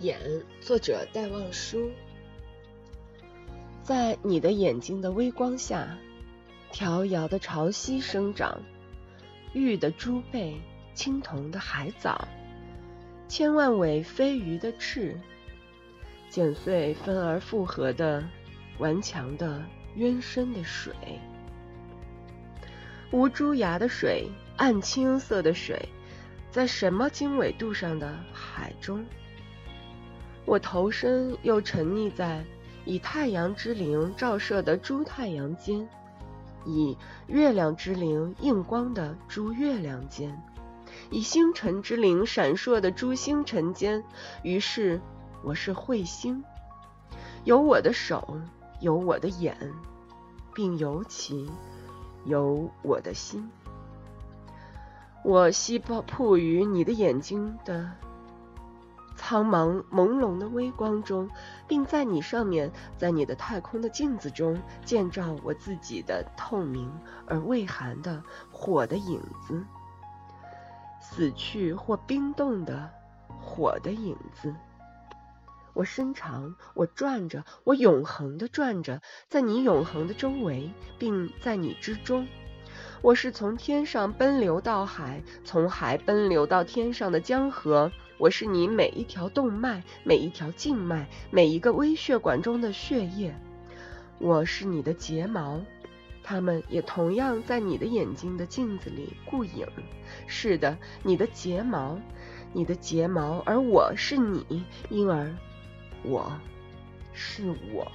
眼，作者戴望舒。在你的眼睛的微光下，迢遥的潮汐生长，玉的珠贝，青铜的海藻，千万尾飞鱼的翅，剪碎分而复合的顽强的渊深的水，无珠崖的水，暗青色的水，在什么经纬度上的海中？我投身又沉溺在以太阳之灵照射的诸太阳间，以月亮之灵映光的诸月亮间，以星辰之灵闪烁的诸星辰间。于是我是彗星，有我的手，有我的眼，并尤其有我的心。我吸曝于你的眼睛的。苍茫朦胧的微光中，并在你上面，在你的太空的镜子中，见照我自己的透明而未寒的火的影子，死去或冰冻的火的影子。我伸长，我转着，我永恒的转着，在你永恒的周围，并在你之中。我是从天上奔流到海，从海奔流到天上的江河。我是你每一条动脉、每一条静脉、每一个微血管中的血液。我是你的睫毛，它们也同样在你的眼睛的镜子里顾影。是的，你的睫毛，你的睫毛，而我是你，因而我是我。